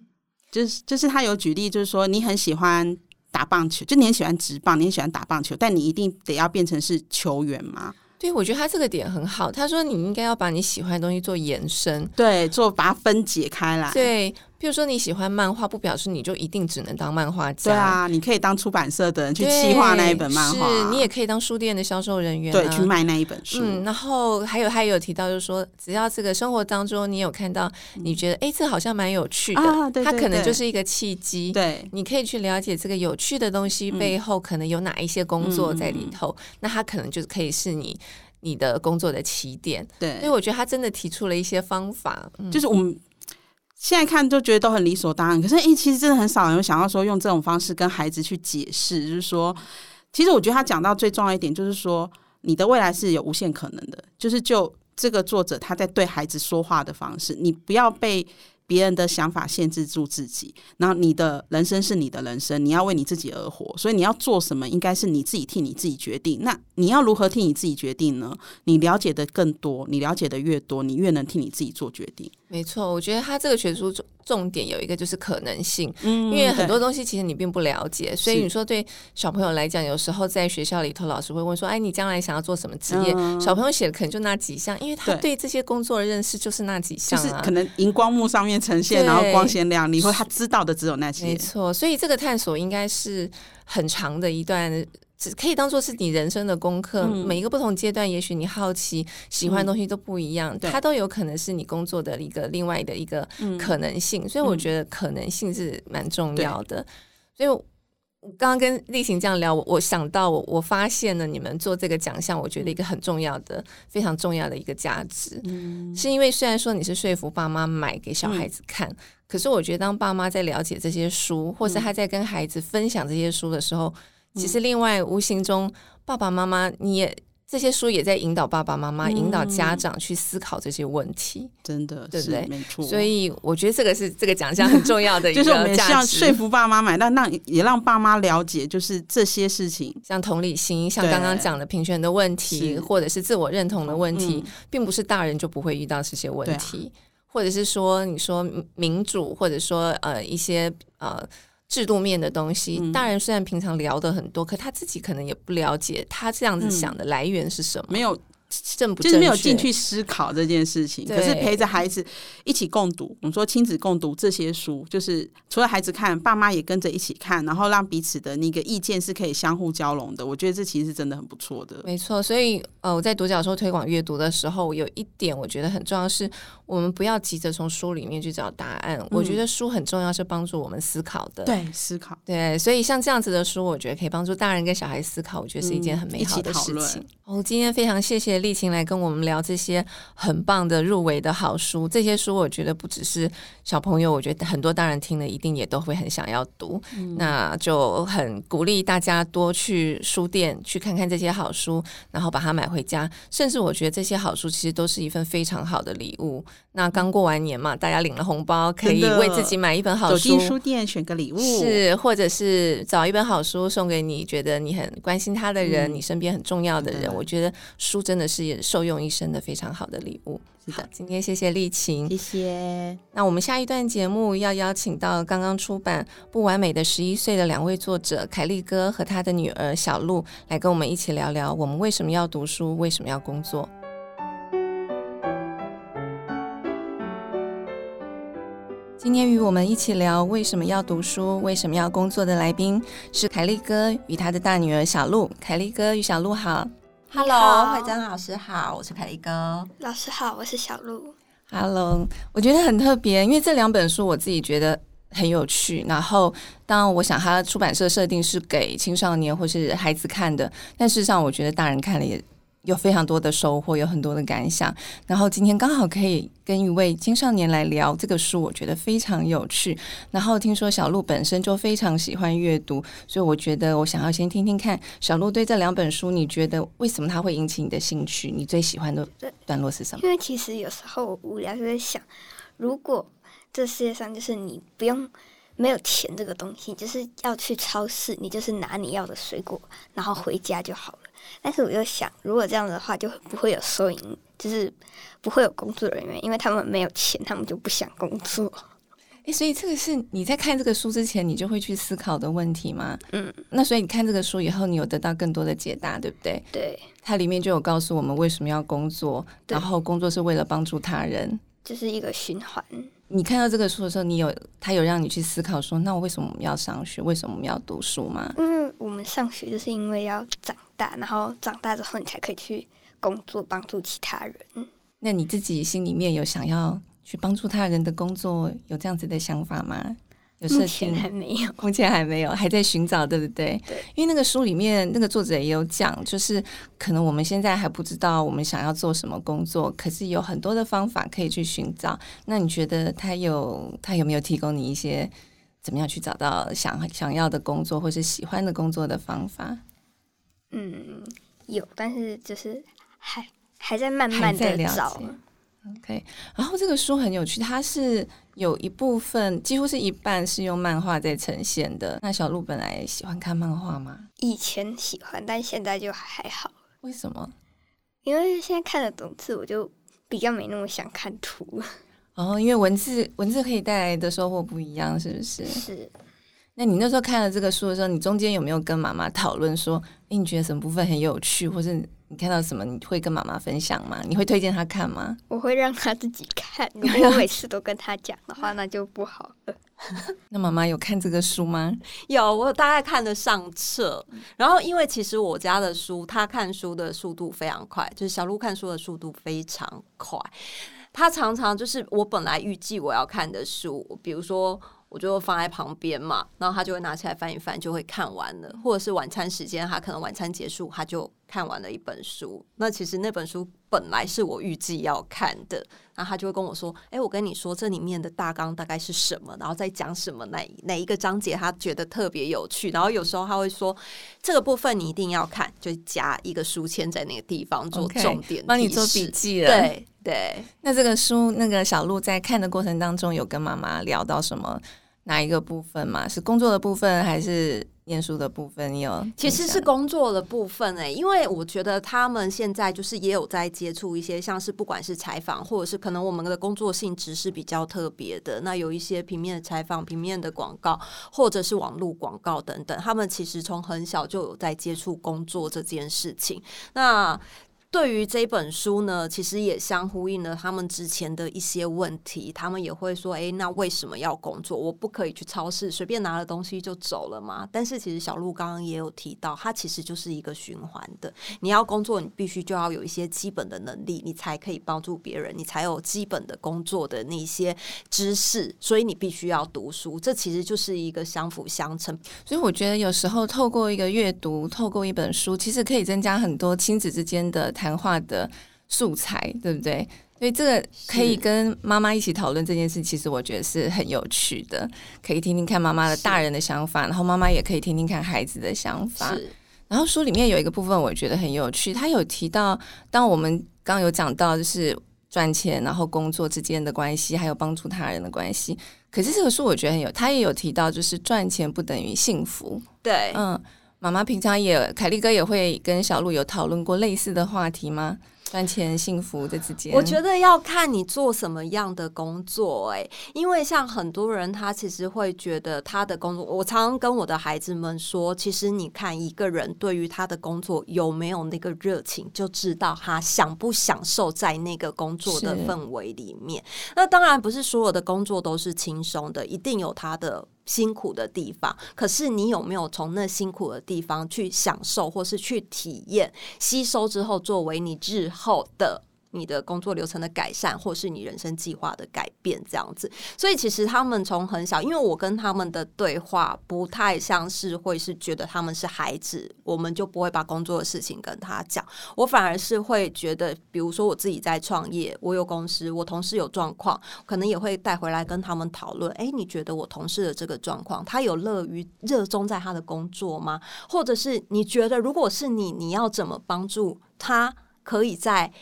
就是就是他有举例，就是说你很喜欢打棒球，就你很喜欢直棒，你很喜欢打棒球，但你一定得要变成是球员吗？对，我觉得他这个点很好。他说你应该要把你喜欢的东西做延伸，对，做把它分解开来，对。比如说你喜欢漫画，不表示你就一定只能当漫画家。对啊，你可以当出版社的人去企划那一本漫画，是你也可以当书店的销售人员，啊，对，去卖那一本书。嗯，然后还有，他也有提到，就是说，只要这个生活当中你有看到，你觉得哎，这好像蛮有趣的，啊、对对对，它可能就是一个契机。对，你可以去了解这个有趣的东西背后可能有哪一些工作在里头，嗯、那它可能就是可以是你你的工作的起点。对，所以我觉得他真的提出了一些方法，嗯、就是我们。现在看就觉得都很理所当然，可是诶，其实真的很少人有想要说用这种方式跟孩子去解释，就是说，其实我觉得他讲到最重要一点，就是说，你的未来是有无限可能的，就是就这个作者他在对孩子说话的方式，你不要被。别人的想法限制住自己，然后你的人生是你的人生，你要为你自己而活，所以你要做什么，应该是你自己替你自己决定。那你要如何替你自己决定呢？你了解的更多，你了解的越多，你越能替你自己做决定。没错，我觉得他这个学术重重点有一个就是可能性，嗯，因为很多东西其实你并不了解，所以你说对小朋友来讲，有时候在学校里头，老师会问说：“哎，你将来想要做什么职业？”嗯，小朋友写的可能就那几项，因为他对这些工作的认识就是那几项啊，就是可能荧光幕上面呈现，然后光鲜亮丽，或他知道的只有那些。没错，所以这个探索应该是很长的一段。只可以当做是你人生的功课。嗯、每一个不同阶段，也许你好奇、喜欢的东西都不一样，嗯、它都有可能是你工作的一个另外的一个可能性。嗯、所以我觉得可能性是蛮重要的。嗯、所以我刚刚跟丽行这样聊，我我想到我我发现了你们做这个奖项，我觉得一个很重要的、非常重要的一个价值，嗯、是因为虽然说你是说服爸妈买给小孩子看，嗯、可是我觉得当爸妈在了解这些书，或是他在跟孩子分享这些书的时候。其实，另外无形中，爸爸妈妈，你也这些书也在引导爸爸妈妈、引导家长去思考这些问题，真的，对不对？没错。所以，我觉得这个是这个奖项很重要的一个 就是我们需要说服爸妈买，但让也让爸妈了解，就是这些事情，像同理心，像刚刚讲的平权的问题，或者是自我认同的问题，并不是大人就不会遇到这些问题，或者是说，你说民主，或者说呃一些呃。制度面的东西，嗯、大人虽然平常聊的很多，可他自己可能也不了解，他这样子想的来源是什么？嗯、没有。正不正就是没有进去思考这件事情，可是陪着孩子一起共读。我们说亲子共读这些书，就是除了孩子看，爸妈也跟着一起看，然后让彼此的那个意见是可以相互交融的。我觉得这其实是真的很不错的。没错，所以呃，我在独角兽推广阅读的时候，有一点我觉得很重要，是我们不要急着从书里面去找答案。嗯、我觉得书很重要，是帮助我们思考的。对，思考。对，所以像这样子的书，我觉得可以帮助大人跟小孩思考。我觉得是一件很美好的事情。哦，今天非常谢谢立青来跟我们聊这些很棒的入围的好书。这些书我觉得不只是小朋友，我觉得很多大人听了一定也都会很想要读。嗯、那就很鼓励大家多去书店去看看这些好书，然后把它买回家。甚至我觉得这些好书其实都是一份非常好的礼物。那刚过完年嘛，大家领了红包，可以为自己买一本好书，走进书店选个礼物，是或者是找一本好书送给你觉得你很关心他的人，嗯、你身边很重要的人。我觉得书真的是受用一生的非常好的礼物。是的，今天谢谢丽琴，谢谢。那我们下一段节目要邀请到刚刚出版《不完美的十一岁》的两位作者凯利哥和他的女儿小鹿，来跟我们一起聊聊我们为什么要读书，为什么要工作。今天与我们一起聊为什么要读书、为什么要工作的来宾是凯利哥与他的大女儿小鹿。凯利哥与小鹿好，Hello，慧珍老师好，我是凯利哥。老师好，我是小鹿。Hello，我觉得很特别，因为这两本书我自己觉得很有趣。然后，当我想它出版社设定是给青少年或是孩子看的，但事实上我觉得大人看了也。有非常多的收获，有很多的感想。然后今天刚好可以跟一位青少年来聊这个书，我觉得非常有趣。然后听说小鹿本身就非常喜欢阅读，所以我觉得我想要先听听看小鹿对这两本书，你觉得为什么它会引起你的兴趣？你最喜欢的段落是什么？因为其实有时候我无聊就在想，如果这世界上就是你不用没有钱这个东西，就是要去超市，你就是拿你要的水果，然后回家就好了。但是我又想，如果这样的话，就不会有收银，就是不会有工作人员，因为他们没有钱，他们就不想工作。诶，所以这个是你在看这个书之前，你就会去思考的问题吗？嗯。那所以你看这个书以后，你有得到更多的解答，对不对？对。它里面就有告诉我们为什么要工作，然后工作是为了帮助他人，这是一个循环。你看到这个书的时候，你有他有让你去思考说，那我为什么我们要上学？为什么我们要读书吗？嗯，我们上学就是因为要长大，然后长大之后你才可以去工作，帮助其他人。那你自己心里面有想要去帮助他人的工作，有这样子的想法吗？有目前还没有，目前还没有，还在寻找，对不对？对。因为那个书里面那个作者也有讲，就是可能我们现在还不知道我们想要做什么工作，可是有很多的方法可以去寻找。那你觉得他有他有没有提供你一些怎么样去找到想想要的工作或是喜欢的工作的方法？嗯，有，但是就是还还在慢慢的找。OK，然后这个书很有趣，它是有一部分几乎是一半是用漫画在呈现的。那小鹿本来喜欢看漫画吗？以前喜欢，但现在就还好。为什么？因为现在看得懂字，我就比较没那么想看图。哦，因为文字文字可以带来的收获不一样，是不是？是。那你那时候看了这个书的时候，你中间有没有跟妈妈讨论说，诶，你觉得什么部分很有趣，或是？你看到什么？你会跟妈妈分享吗？你会推荐她看吗？我会让她自己看。如果我每次都跟她讲的话，那就不好了。那妈妈有看这个书吗？有，我大概看了上册。然后，因为其实我家的书，她看书的速度非常快，就是小鹿看书的速度非常快。她常常就是我本来预计我要看的书，比如说。我就放在旁边嘛，然后他就会拿起来翻一翻，就会看完了。或者是晚餐时间，他可能晚餐结束，他就看完了一本书。那其实那本书本来是我预计要看的，然后他就会跟我说：“哎，我跟你说，这里面的大纲大概是什么，然后再讲什么，哪哪一个章节他觉得特别有趣。”然后有时候他会说：“这个部分你一定要看，就加一个书签在那个地方做重点，okay, 帮你做笔记了。”对。对，那这个书，那个小鹿在看的过程当中，有跟妈妈聊到什么？哪一个部分嘛？是工作的部分还是念书的部分？你有？其实是工作的部分哎、欸，因为我觉得他们现在就是也有在接触一些，像是不管是采访，或者是可能我们的工作性质是比较特别的，那有一些平面的采访、平面的广告，或者是网络广告等等，他们其实从很小就有在接触工作这件事情。那对于这本书呢，其实也相呼应了他们之前的一些问题。他们也会说：“哎，那为什么要工作？我不可以去超市随便拿了东西就走了吗？”但是其实小路刚刚也有提到，它其实就是一个循环的。你要工作，你必须就要有一些基本的能力，你才可以帮助别人，你才有基本的工作的那些知识。所以你必须要读书，这其实就是一个相辅相成。所以我觉得有时候透过一个阅读，透过一本书，其实可以增加很多亲子之间的。谈话的素材，对不对？所以这个可以跟妈妈一起讨论这件事，其实我觉得是很有趣的。可以听听看妈妈的大人的想法，然后妈妈也可以听听看孩子的想法。然后书里面有一个部分，我觉得很有趣。他有提到，当我们刚刚有讲到，就是赚钱然后工作之间的关系，还有帮助他人的关系。可是这个书我觉得很有，他也有提到，就是赚钱不等于幸福。对，嗯。妈妈平常也，凯利哥也会跟小鹿有讨论过类似的话题吗？赚钱幸福的之间，我觉得要看你做什么样的工作，欸，哎，因为像很多人，他其实会觉得他的工作，我常常跟我的孩子们说，其实你看一个人对于他的工作有没有那个热情，就知道他享不享受在那个工作的氛围里面。那当然不是所有的工作都是轻松的，一定有他的。辛苦的地方，可是你有没有从那辛苦的地方去享受，或是去体验、吸收之后，作为你日后的？你的工作流程的改善，或是你人生计划的改变，这样子。所以其实他们从很小，因为我跟他们的对话不太像是会是觉得他们是孩子，我们就不会把工作的事情跟他讲。我反而是会觉得，比如说我自己在创业，我有公司，我同事有状况，可能也会带回来跟他们讨论。诶，你觉得我同事的这个状况，他有乐于热衷在他的工作吗？或者是你觉得，如果是你，你要怎么帮助他，可以在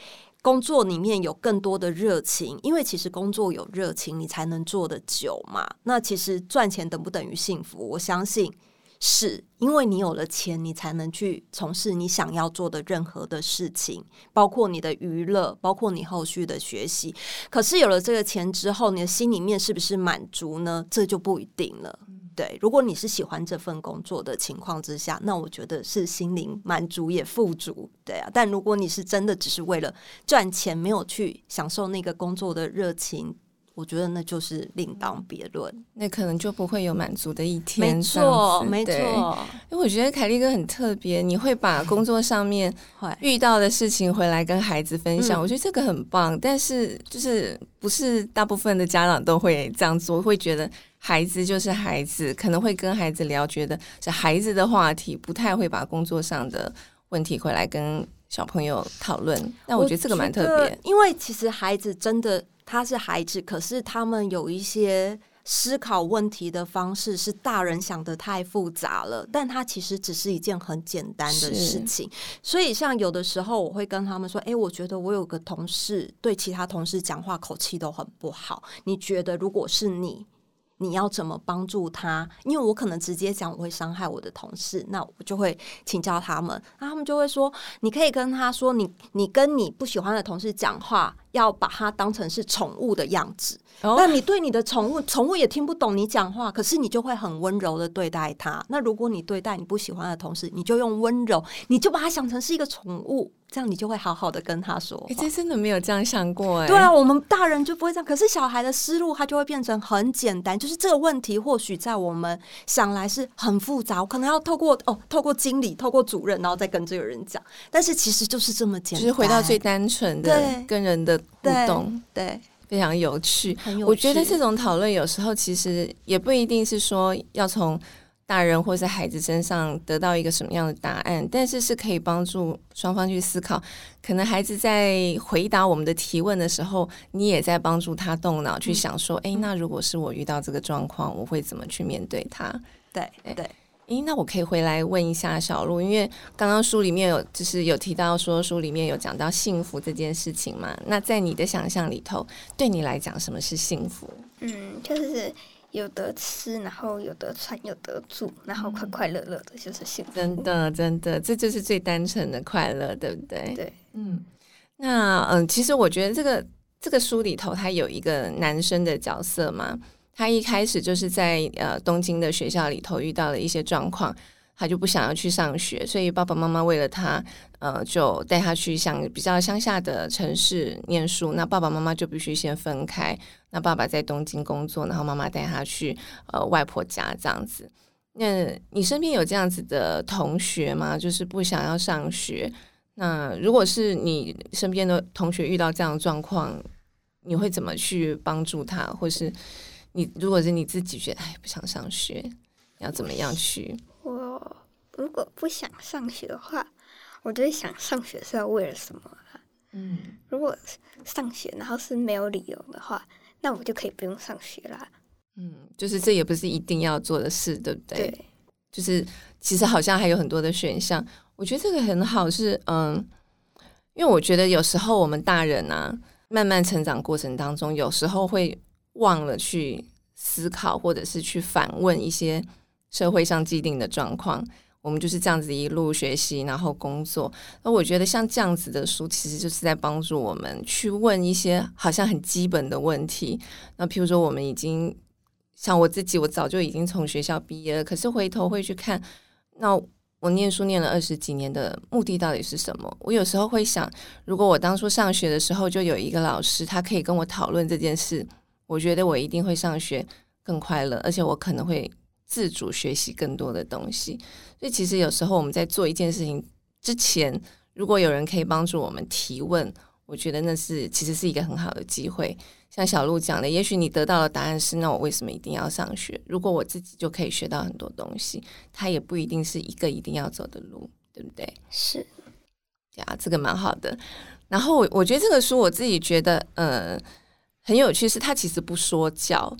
工作里面有更多的热情，因为其实工作有热情，你才能做得久嘛。那其实赚钱等不等于幸福？我相信是，因为你有了钱，你才能去从事你想要做的任何的事情，包括你的娱乐，包括你后续的学习。可是有了这个钱之后，你的心里面是不是满足呢？这就不一定了。对，如果你是喜欢这份工作的情况之下，那我觉得是心灵满足也富足，对啊。但如果你是真的只是为了赚钱，没有去享受那个工作的热情，我觉得那就是另当别论，那可能就不会有满足的一天。没错，没错。因为我觉得凯利哥很特别，你会把 工作上面遇到的事情回来跟孩子分享，我觉得这个很棒。但是就是不是大部分的家长都会这样做，会觉得。孩子就是孩子，可能会跟孩子聊，觉得是孩子的话题，不太会把工作上的问题回来跟小朋友讨论。但我觉得这个蛮特别，因为其实孩子真的他是孩子，可是他们有一些思考问题的方式是大人想的太复杂了，但他其实只是一件很简单的事情。所以像有的时候我会跟他们说：“诶，我觉得我有个同事对其他同事讲话口气都很不好，你觉得如果是你？”你要怎么帮助他？因为我可能直接讲我会伤害我的同事，那我就会请教他们，那他们就会说，你可以跟他说，你你跟你不喜欢的同事讲话，要把它当成是宠物的样子。Oh. 那你对你的宠物，宠物也听不懂你讲话，可是你就会很温柔的对待它。那如果你对待你不喜欢的同事，你就用温柔，你就把它想成是一个宠物，这样你就会好好的跟他说。哎、欸，这真的没有这样想过哎。对啊，我们大人就不会这样，可是小孩的思路他就会变成很简单，就是这个问题或许在我们想来是很复杂，我可能要透过哦，透过经理，透过主任，然后再跟这个人讲。但是其实就是这么简单，就是回到最单纯的跟人的互动，对。对非常有趣。我觉得这种讨论有时候其实也不一定是说要从大人或是孩子身上得到一个什么样的答案，但是是可以帮助双方去思考。可能孩子在回答我们的提问的时候，你也在帮助他动脑去想说：“哎、嗯，那如果是我遇到这个状况，我会怎么去面对他？”对对。对诶，那我可以回来问一下小鹿，因为刚刚书里面有就是有提到说书里面有讲到幸福这件事情嘛。那在你的想象里头，对你来讲，什么是幸福？嗯，就是有得吃，然后有得穿，有得住，然后快快乐乐的，就是幸福。真的，真的，这就是最单纯的快乐，对不对？对，嗯。那嗯，其实我觉得这个这个书里头，它有一个男生的角色嘛。他一开始就是在呃东京的学校里头遇到了一些状况，他就不想要去上学，所以爸爸妈妈为了他，呃，就带他去像比较乡下的城市念书。那爸爸妈妈就必须先分开，那爸爸在东京工作，然后妈妈带他去呃外婆家这样子。那你身边有这样子的同学吗？就是不想要上学。那如果是你身边的同学遇到这样的状况，你会怎么去帮助他，或是？你如果是你自己觉得哎不想上学，你要怎么样去？我如果不想上学的话，我就会想上学是要为了什么啊？嗯，如果上学然后是没有理由的话，那我就可以不用上学啦。嗯，就是这也不是一定要做的事，对不对？对，就是其实好像还有很多的选项。我觉得这个很好是，是嗯，因为我觉得有时候我们大人啊，慢慢成长过程当中，有时候会。忘了去思考，或者是去反问一些社会上既定的状况。我们就是这样子一路学习，然后工作。那我觉得像这样子的书，其实就是在帮助我们去问一些好像很基本的问题。那譬如说，我们已经像我自己，我早就已经从学校毕业了，可是回头会去看，那我念书念了二十几年的目的到底是什么？我有时候会想，如果我当初上学的时候就有一个老师，他可以跟我讨论这件事，我觉得我一定会上学更快乐，而且我可能会。自主学习更多的东西，所以其实有时候我们在做一件事情之前，如果有人可以帮助我们提问，我觉得那是其实是一个很好的机会。像小鹿讲的，也许你得到的答案是，那我为什么一定要上学？如果我自己就可以学到很多东西，它也不一定是一个一定要走的路，对不对？是，呀，这个蛮好的。然后我我觉得这个书我自己觉得，呃，很有趣，是他其实不说教。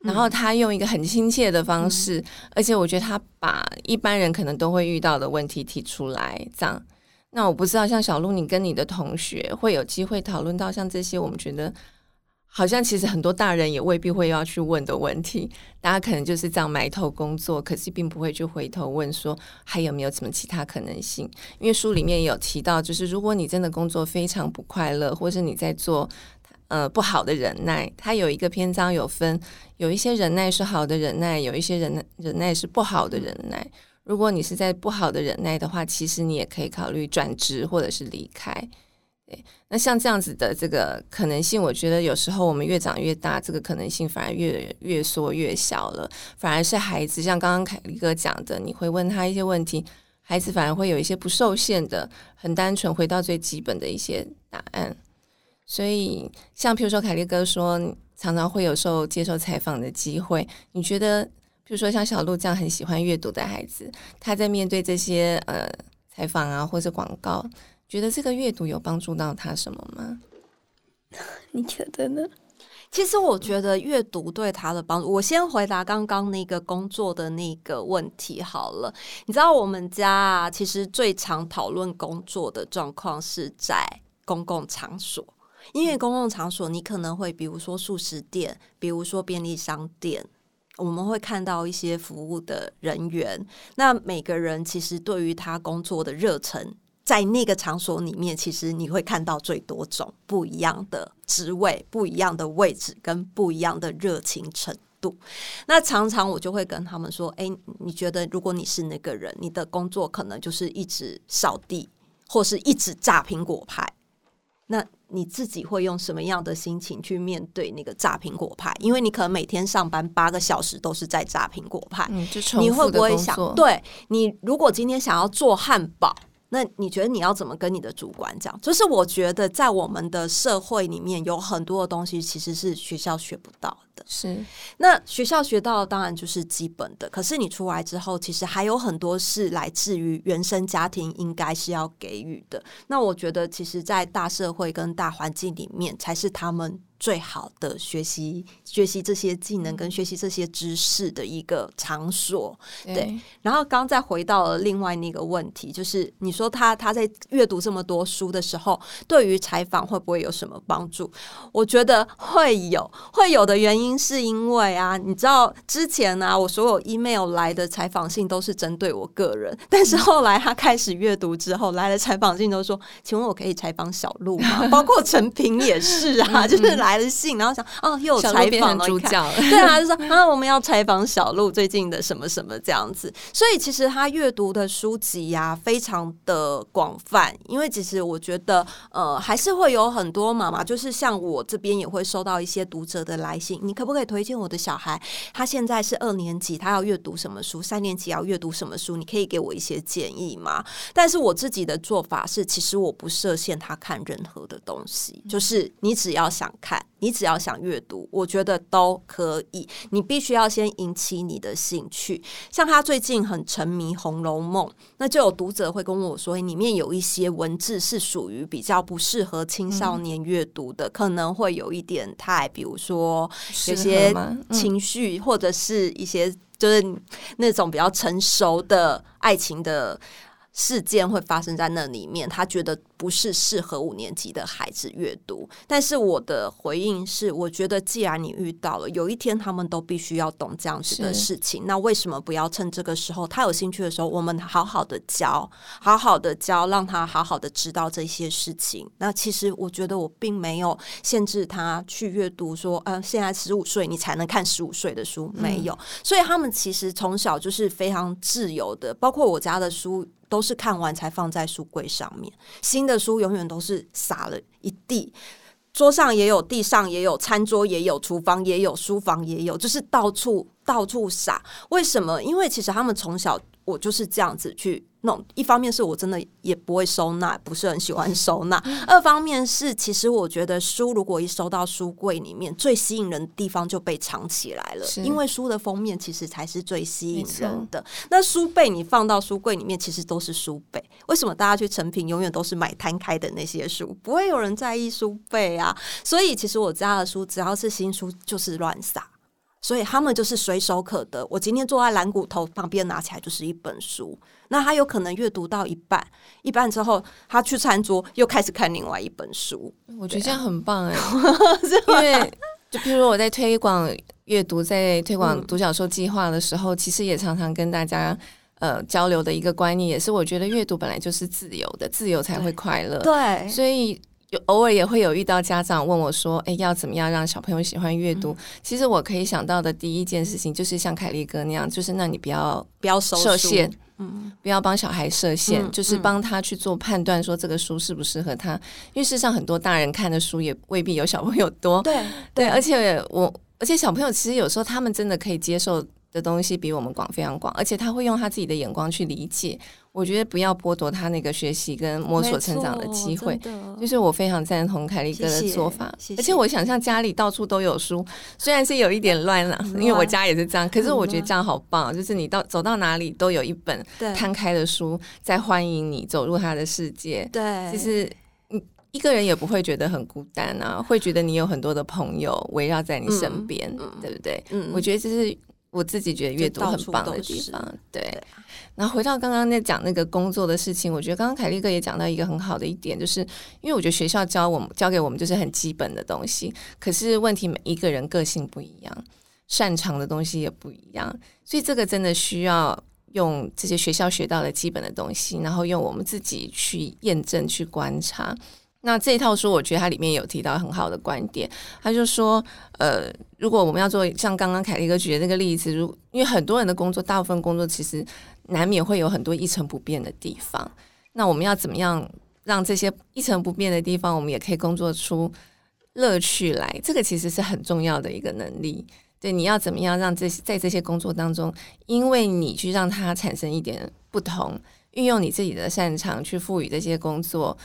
然后他用一个很亲切的方式，嗯、而且我觉得他把一般人可能都会遇到的问题提出来，这样。那我不知道，像小鹿，你跟你的同学会有机会讨论到像这些，我们觉得好像其实很多大人也未必会要去问的问题。大家可能就是这样埋头工作，可是并不会去回头问说还有没有什么其他可能性。因为书里面也有提到，就是如果你真的工作非常不快乐，或是你在做。呃，不好的忍耐，它有一个篇章有分，有一些忍耐是好的忍耐，有一些忍耐忍耐是不好的忍耐。如果你是在不好的忍耐的话，其实你也可以考虑转职或者是离开。对，那像这样子的这个可能性，我觉得有时候我们越长越大，这个可能性反而越越缩越小了。反而是孩子，像刚刚凯立哥讲的，你会问他一些问题，孩子反而会有一些不受限的、很单纯，回到最基本的一些答案。所以，像譬如说，凯利哥说，常常会有受接受采访的机会。你觉得，譬如说像小鹿这样很喜欢阅读的孩子，他在面对这些呃采访啊，或者广告，觉得这个阅读有帮助到他什么吗？你觉得呢？其实我觉得阅读对他的帮助，我先回答刚刚那个工作的那个问题好了。你知道我们家啊，其实最常讨论工作的状况是在公共场所。因为公共场所，你可能会比如说素食店，比如说便利商店，我们会看到一些服务的人员。那每个人其实对于他工作的热忱，在那个场所里面，其实你会看到最多种不一样的职位、不一样的位置跟不一样的热情程度。那常常我就会跟他们说：“哎，你觉得如果你是那个人，你的工作可能就是一直扫地，或是一直炸苹果派。”那你自己会用什么样的心情去面对那个炸苹果派？因为你可能每天上班八个小时都是在炸苹果派，嗯，你会不会想，对，你如果今天想要做汉堡？那你觉得你要怎么跟你的主管讲？就是我觉得在我们的社会里面，有很多的东西其实是学校学不到的。是，那学校学到的当然就是基本的，可是你出来之后，其实还有很多是来自于原生家庭应该是要给予的。那我觉得，其实，在大社会跟大环境里面，才是他们。最好的学习学习这些技能跟学习这些知识的一个场所，对。对，然后刚再回到了另外那个问题，就是你说他他在阅读这么多书的时候，对于采访会不会有什么帮助？我觉得会有，会有的原因是因为啊，你知道之前呢、啊，我所有 email 来的采访信都是针对我个人，但是后来他开始阅读之后，来的采访信都说，请问我可以采访小鹿吗？包括陈平也是啊，就是来。了信，然后想哦，又有采访了，主角了，对啊，就说啊，我们要采访小鹿最近的什么什么这样子。所以其实他阅读的书籍呀、啊，非常的广泛。因为其实我觉得，呃，还是会有很多妈妈，就是像我这边也会收到一些读者的来信，你可不可以推荐我的小孩？他现在是二年级，他要阅读什么书？三年级要阅读什么书？你可以给我一些建议吗？但是我自己的做法是，其实我不设限他看任何的东西，就是你只要想看。你只要想阅读，我觉得都可以。你必须要先引起你的兴趣。像他最近很沉迷《红楼梦》，那就有读者会跟我说，里面有一些文字是属于比较不适合青少年阅读的，嗯、可能会有一点太，比如说有些情绪，或者是一些就是那种比较成熟的爱情的事件会发生在那里面，他觉得。不是适合五年级的孩子阅读。但是我的回应是，我觉得既然你遇到了，有一天他们都必须要懂这样子的事情，那为什么不要趁这个时候他有兴趣的时候，我们好好的教，好好的教，让他好好的知道这些事情。那其实我觉得我并没有限制他去阅读，说，呃，现在十五岁你才能看十五岁的书，没有。所以他们其实从小就是非常自由的，包括我家的书。都是看完才放在书柜上面，新的书永远都是撒了一地，桌上也有，地上也有，餐桌也有，厨房也有，书房也有，就是到处到处撒。为什么？因为其实他们从小。我就是这样子去弄，一方面是我真的也不会收纳，不是很喜欢收纳；二方面是，其实我觉得书如果一收到书柜里面，最吸引人的地方就被藏起来了，因为书的封面其实才是最吸引人的。那书背你放到书柜里面，其实都是书背。为什么大家去成品永远都是买摊开的那些书，不会有人在意书背啊？所以其实我家的书只要是新书，就是乱撒。所以他们就是随手可得。我今天坐在蓝骨头旁边，拿起来就是一本书。那他有可能阅读到一半，一半之后他去餐桌又开始看另外一本书。我觉得这样很棒 哎，因为就比如说我在推广阅读，在推广独角兽计划的时候，嗯、其实也常常跟大家呃交流的一个观念，也是我觉得阅读本来就是自由的，自由才会快乐。对，所以。有偶尔也会有遇到家长问我说：“哎，要怎么样让小朋友喜欢阅读？”嗯、其实我可以想到的第一件事情就是像凯利哥那样，就是那你不要不要设限，嗯，不要帮小孩设限，嗯、就是帮他去做判断，说这个书适不适合他。嗯、因为事实上，很多大人看的书也未必有小朋友多，对对，对，而且我而且小朋友其实有时候他们真的可以接受的东西比我们广，非常广，而且他会用他自己的眼光去理解。我觉得不要剥夺他那个学习跟摸索成长的机会，就是我非常赞同凯利哥的做法。而且我想象家里到处都有书，虽然是有一点乱了，因为我家也是这样，可是我觉得这样好棒，就是你到走到哪里都有一本摊开的书在欢迎你走入他的世界。对，其实你一个人也不会觉得很孤单啊，会觉得你有很多的朋友围绕在你身边，嗯、对不对？嗯，我觉得这是。我自己觉得阅读很棒的地方，对。对，然后回到刚刚那讲那个工作的事情，我觉得刚刚凯利哥也讲到一个很好的一点，就是因为我觉得学校教我们教给我们就是很基本的东西，可是问题每一个人个性不一样，擅长的东西也不一样，所以这个真的需要用这些学校学到的基本的东西，然后用我们自己去验证、去观察。那这一套书，我觉得它里面有提到很好的观点。他就说，呃，如果我们要做像刚刚凯利哥举的那个例子，如因为很多人的工作，大部分工作其实难免会有很多一成不变的地方。那我们要怎么样让这些一成不变的地方，我们也可以工作出乐趣来？这个其实是很重要的一个能力。对，你要怎么样让这些在这些工作当中，因为你去让它产生一点不同，运用你自己的擅长去赋予这些工作。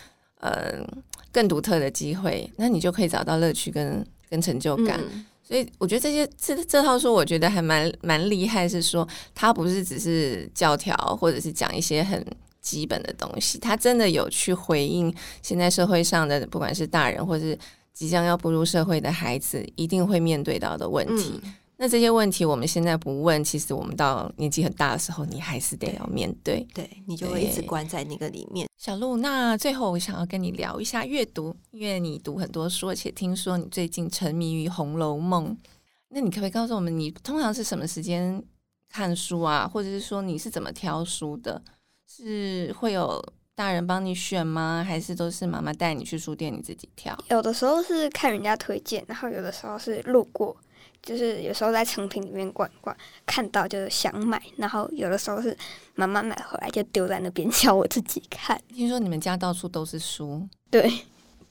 呃，更独特的机会，那你就可以找到乐趣跟跟成就感。嗯、所以我觉得这些这这套书，我觉得还蛮蛮厉害，是说它不是只是教条，或者是讲一些很基本的东西，它真的有去回应现在社会上的，不管是大人或是即将要步入社会的孩子，一定会面对到的问题。嗯那这些问题我们现在不问，其实我们到年纪很大的时候，你还是得要面对。对，对你就会一直关在那个里面。小鹿，那最后我想要跟你聊一下阅读，因为你读很多书，而且听说你最近沉迷于《红楼梦》。那你可不可以告诉我们，你通常是什么时间看书啊？或者是说你是怎么挑书的？是会有大人帮你选吗？还是都是妈妈带你去书店，你自己挑？有的时候是看人家推荐，然后有的时候是路过。就是有时候在成品里面逛逛，看到就是想买，然后有的时候是妈妈买回来就丢在那边，叫我自己看。听说你们家到处都是书，对，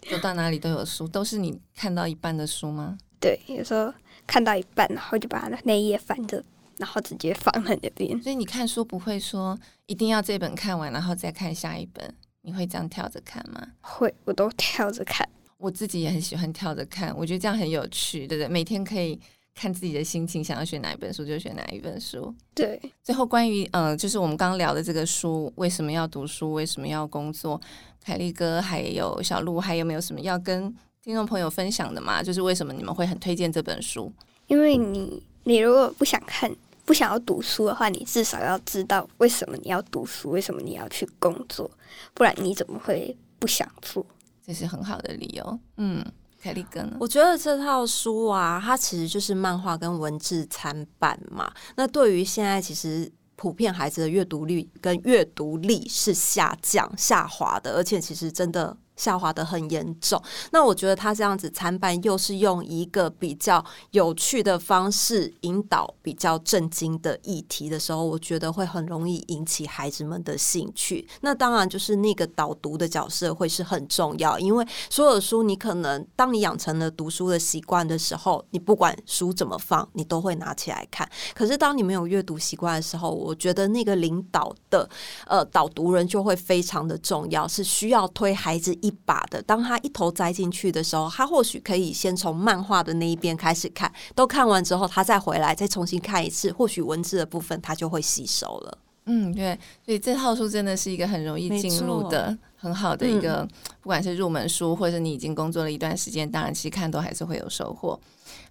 走到哪里都有书，都是你看到一半的书吗？对，有时候看到一半，然后就把那一页翻着，然后直接放在那边。所以你看书不会说一定要这本看完，然后再看下一本，你会这样跳着看吗？会，我都跳着看。我自己也很喜欢跳着看，我觉得这样很有趣，对不对？每天可以。看自己的心情，想要选哪一本书就选哪一本书。对，最后关于嗯、呃，就是我们刚刚聊的这个书，为什么要读书？为什么要工作？凯利哥还有小鹿，还有没有什么要跟听众朋友分享的吗？就是为什么你们会很推荐这本书？因为你，你如果不想看、不想要读书的话，你至少要知道为什么你要读书，为什么你要去工作，不然你怎么会不想做，这是很好的理由。嗯，凯莉哥呢？我觉得这套书啊，它其实就是漫画跟文字参半嘛。那对于现在其实普遍孩子的阅读率跟阅读力是下降下滑的，而且其实真的。下滑得很严重，那我觉得他这样子参半，又是用一个比较有趣的方式引导比较震惊的议题的时候，我觉得会很容易引起孩子们的兴趣。那当然就是那个导读的角色会是很重要，因为所有的书，你可能当你养成了读书的习惯的时候，你不管书怎么放，你都会拿起来看。可是当你没有阅读习惯的时候，我觉得那个领导的呃导读人就会非常的重要，是需要推孩子一把的，当他一头栽进去的时候，他或许可以先从漫画的那一边开始看，都看完之后，他再回来再重新看一次，或许文字的部分他就会吸收了。嗯，对，所以这套书真的是一个很容易进入的、很好的一个，嗯、不管是入门书，或者你已经工作了一段时间，当然其实看都还是会有收获。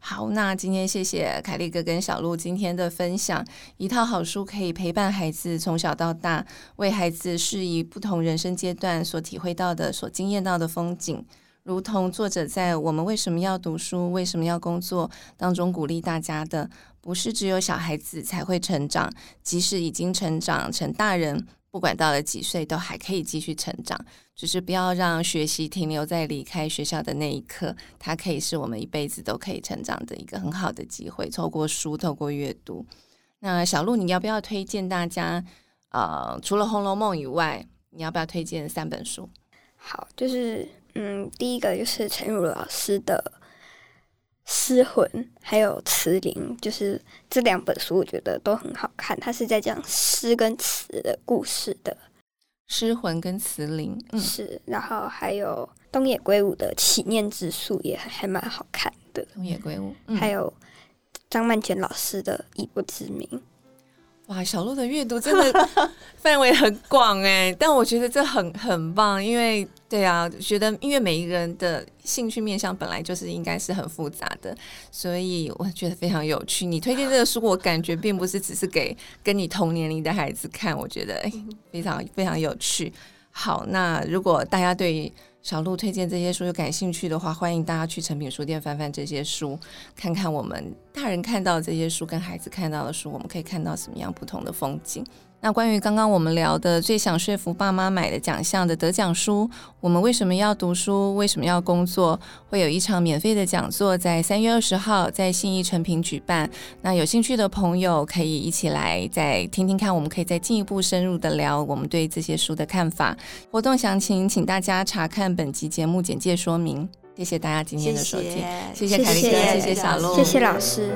好，那今天谢谢凯莉哥跟小鹿今天的分享。一套好书可以陪伴孩子从小到大，为孩子适宜不同人生阶段所体会到的、所经验到的风景。如同作者在《我们为什么要读书？为什么要工作》当中鼓励大家的，不是只有小孩子才会成长，即使已经成长成大人，不管到了几岁，都还可以继续成长。就是不要让学习停留在离开学校的那一刻，它可以是我们一辈子都可以成长的一个很好的机会。透过书，透过阅读。那小鹿，你要不要推荐大家？呃，除了《红楼梦》以外，你要不要推荐三本书？好，就是。嗯，第一个就是陈雨如老师的《诗魂》，还有《词灵》，就是这两本书，我觉得都很好看。它是在讲诗跟词的故事的，《诗魂》跟《词灵》嗯，是。然后还有东野圭吾的《起念之树》，也还蛮好看的。东野圭吾，还有张曼娟老师的《以不知名》。哇，小鹿的阅读真的 范围很广哎，但我觉得这很很棒，因为对啊，觉得因为每一个人的兴趣面向本来就是应该是很复杂的，所以我觉得非常有趣。你推荐这个书，我感觉并不是只是给跟你同年龄的孩子看，我觉得哎，非常非常有趣。好，那如果大家对小鹿推荐这些书有感兴趣的话，欢迎大家去成品书店翻翻这些书，看看我们大人看到这些书跟孩子看到的书，我们可以看到什么样不同的风景。那关于刚刚我们聊的最想说服爸妈买的奖项的得奖书，我们为什么要读书？为什么要工作？会有一场免费的讲座，在三月二十号在信义诚品举办。那有兴趣的朋友可以一起来再听听看，我们可以再进一步深入的聊我们对这些书的看法。活动详情，请大家查看本集节目简介说明。谢谢大家今天的收听，谢谢凯丽哥，谢谢小鹿，谢谢老师。